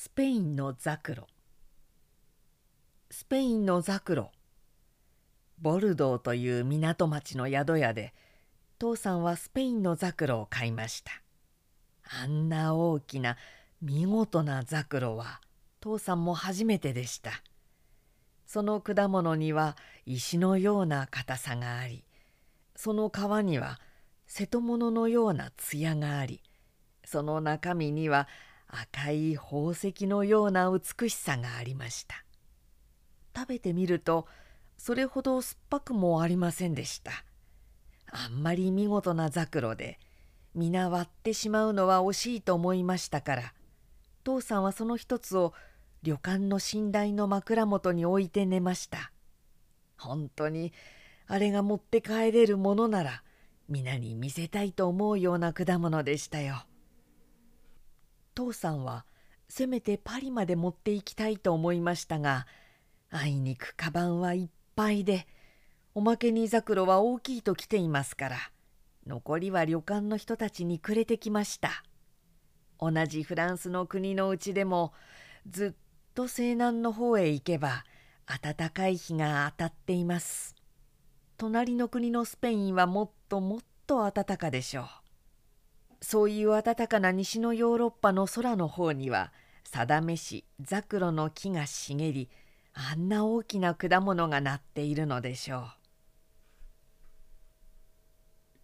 スペインのザクロ。スペインのザクロ。ボルドーという港町の宿屋で父さんはスペインのザクロを買いました。あんな大きな見事なザクロは父さんも初めてでした。その果物には石のような硬さがありその皮には瀬戸物のような艶がありその中身には赤い宝石のような美しさがありました。食べてみるとそれほど酸っぱくもありませんでした。あんまり見事なザクロで皆割ってしまうのは惜しいと思いましたから父さんはその一つを旅館の寝台の枕元に置いて寝ました。本当にあれが持って帰れるものなら皆に見せたいと思うような果物でしたよ。父さんはせめてパリまで持って行きたいと思いましたがあいにくカバンはいっぱいでおまけにザクロは大きいと来ていますから残りは旅館の人たちにくれてきました。同じフランスの国のうちでもずっと西南の方へ行けば暖かい日が当たっています。隣の国のスペインはもっともっと暖かでしょう。そういう暖かな西のヨーロッパの空の方には定めしザクロの木が茂りあんな大きな果物がなっているのでしょう。